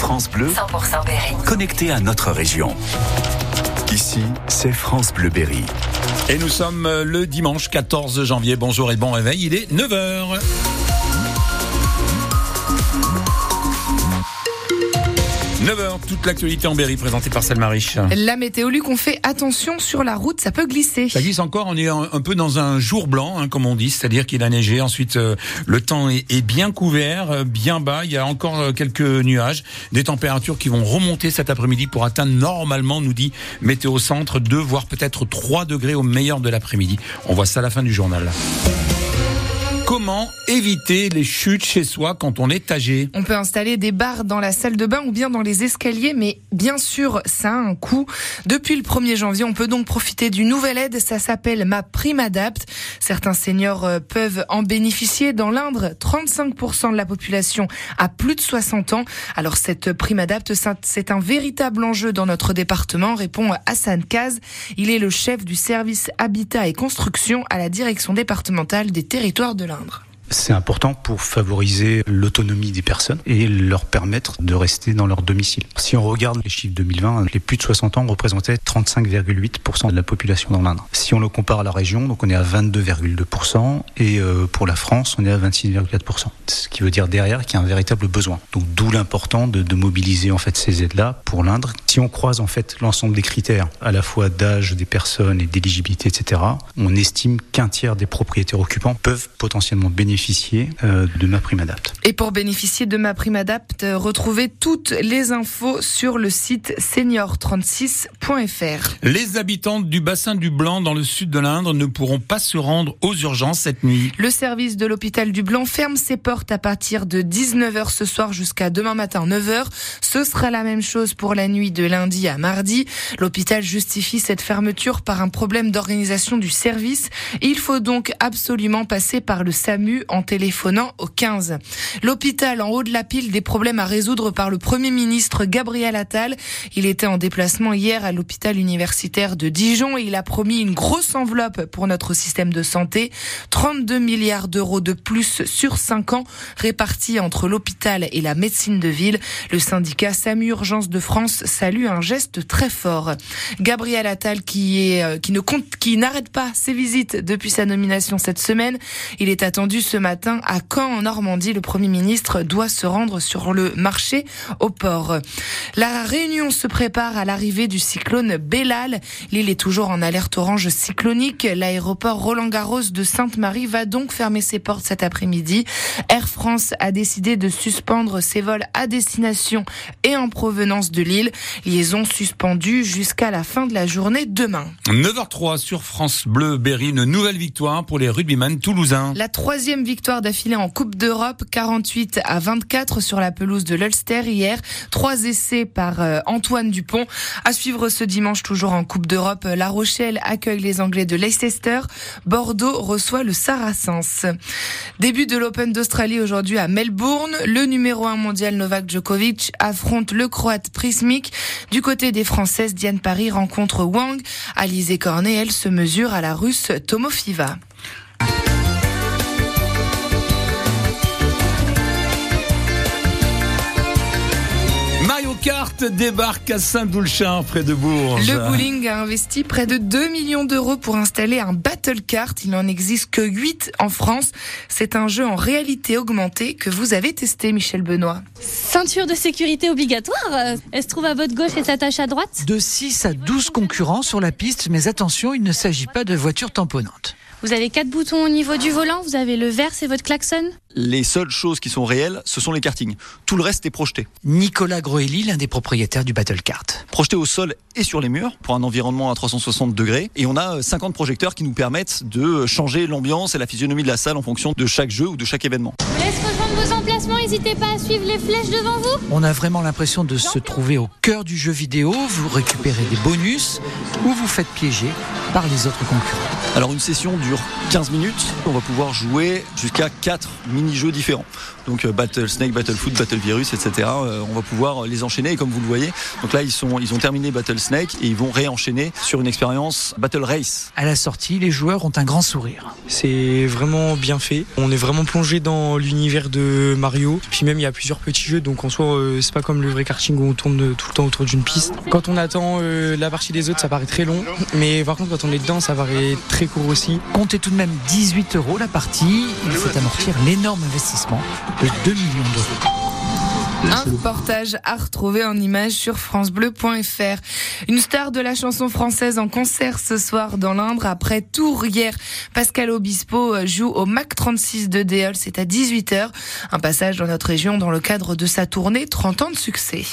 France Bleu, 100% Berry. connecté à notre région. Ici, c'est France Bleu Berry. Et nous sommes euh, le dimanche 14 janvier. Bonjour et bon réveil, il est 9h. « 9h, toute l'actualité en Berry présentée par Selma Rich. La météo, Luc, on fait attention sur la route, ça peut glisser. Ça glisse encore, on est un, un peu dans un jour blanc, hein, comme on dit, c'est-à-dire qu'il a neigé. Ensuite, euh, le temps est, est bien couvert, euh, bien bas. Il y a encore euh, quelques nuages, des températures qui vont remonter cet après-midi pour atteindre normalement, nous dit Météo Centre, 2 voire peut-être 3 degrés au meilleur de l'après-midi. On voit ça à la fin du journal. Comment éviter les chutes chez soi quand on est âgé On peut installer des barres dans la salle de bain ou bien dans les escaliers, mais bien sûr, ça a un coût. Depuis le 1er janvier, on peut donc profiter d'une nouvelle aide, ça s'appelle Ma Prime Adapt. Certains seniors euh, peuvent en bénéficier. Dans l'Indre, 35% de la population a plus de 60 ans. Alors cette Prime Adapt, c'est un véritable enjeu dans notre département, répond Hassan Kaz. Il est le chef du service Habitat et Construction à la direction départementale des territoires de l'Indre. C'est important pour favoriser l'autonomie des personnes et leur permettre de rester dans leur domicile. Si on regarde les chiffres 2020, les plus de 60 ans représentaient 35,8% de la population dans l'Indre. Si on le compare à la région, donc on est à 22,2% et euh, pour la France, on est à 26,4%. Ce qui veut dire derrière qu'il y a un véritable besoin. Donc d'où l'important de, de, mobiliser en fait ces aides-là pour l'Indre. Si on croise en fait l'ensemble des critères, à la fois d'âge des personnes et d'éligibilité, etc., on estime qu'un tiers des propriétaires occupants peuvent potentiellement bénéficier euh, de ma prime adapt. Et pour bénéficier de ma prime adapt, retrouvez toutes les infos sur le site senior36.fr. Les habitants du bassin du Blanc dans le sud de l'Indre ne pourront pas se rendre aux urgences cette nuit. Le service de l'hôpital du Blanc ferme ses portes à partir de 19h ce soir jusqu'à demain matin 9h. Ce sera la même chose pour la nuit de lundi à mardi. L'hôpital justifie cette fermeture par un problème d'organisation du service. Il faut donc absolument passer par le SAMU en téléphonant au 15. L'hôpital en haut de la pile des problèmes à résoudre par le Premier ministre Gabriel Attal. Il était en déplacement hier à l'hôpital universitaire de Dijon et il a promis une grosse enveloppe pour notre système de santé. 32 milliards d'euros de plus sur 5 ans répartis entre l'hôpital et la médecine de ville. Le syndicat SAMU Urgence de France salue un geste très fort. Gabriel Attal qui est, qui ne compte, qui n'arrête pas ses visites depuis sa nomination cette semaine. Il est attendu ce matin à Caen en Normandie. Le Premier ministre doit se rendre sur le marché au port. La Réunion se prépare à l'arrivée du cyclone Bellal. L'île est toujours en alerte orange cyclonique. L'aéroport Roland-Garros de Sainte-Marie va donc fermer ses portes cet après-midi. Air France a décidé de suspendre ses vols à destination et en provenance de l'île. Liaison suspendue jusqu'à la fin de la journée demain. 9h03 sur France Bleu Berry, une nouvelle victoire pour les rugbyman toulousains. La troisième victoire d'affilée en Coupe d'Europe, 48 à 24 sur la pelouse de l'Ulster hier. Trois essais par euh, Antoine Dupont. À suivre ce dimanche toujours en Coupe d'Europe, La Rochelle accueille les Anglais de Leicester. Bordeaux reçoit le Saracens. Début de l'Open d'Australie aujourd'hui à Melbourne. Le numéro 1 mondial Novak Djokovic affronte le Croate Prismic. Du côté des Françaises, Diane Paris rencontre Wang. Alizé Cornet, elle se mesure à la Russe Tomofiva. Kart débarque à Saint-Doulchin, près de Bourges. Le bowling a investi près de 2 millions d'euros pour installer un Battle Kart. Il n'en existe que 8 en France. C'est un jeu en réalité augmentée que vous avez testé, Michel Benoît. Ceinture de sécurité obligatoire Elle se trouve à votre gauche et s'attache à droite? De 6 à 12 concurrents sur la piste, mais attention, il ne s'agit pas de voitures tamponnantes. Vous avez quatre boutons au niveau du volant, vous avez le vert, c'est votre klaxon les seules choses qui sont réelles, ce sont les kartings. Tout le reste est projeté. Nicolas Groeli, l'un des propriétaires du Battle Kart. Projeté au sol et sur les murs pour un environnement à 360 degrés. Et on a 50 projecteurs qui nous permettent de changer l'ambiance et la physionomie de la salle en fonction de chaque jeu ou de chaque événement. Vos emplacements, n'hésitez pas à suivre les flèches devant vous. On a vraiment l'impression de se trouver au cœur du jeu vidéo. Vous récupérez des bonus ou vous faites piéger par les autres concurrents. Alors une session dure 15 minutes. On va pouvoir jouer jusqu'à 4 minutes mini-jeux différents. Donc Battle Snake, Battle Foot, Battle Virus, etc. on va pouvoir les enchaîner et comme vous le voyez, donc là ils sont ils ont terminé Battle Snake et ils vont réenchaîner sur une expérience Battle Race. À la sortie, les joueurs ont un grand sourire. C'est vraiment bien fait. On est vraiment plongé dans l'univers de Mario. Puis même il y a plusieurs petits jeux, donc en soi c'est pas comme le vrai karting où on tourne tout le temps autour d'une piste. Quand on attend la partie des autres, ça paraît très long, mais par contre quand on est dedans, ça paraît très court aussi. Comptez tout de même 18 euros la partie. Il faut amortir l'énorme investissement de 2 millions d'euros. Un reportage à retrouver en image sur francebleu.fr. Une star de la chanson française en concert ce soir dans l'Indre après Tours hier. Pascal Obispo joue au Mac 36 de Déol, c'est à 18h. Un passage dans notre région dans le cadre de sa tournée 30 ans de succès.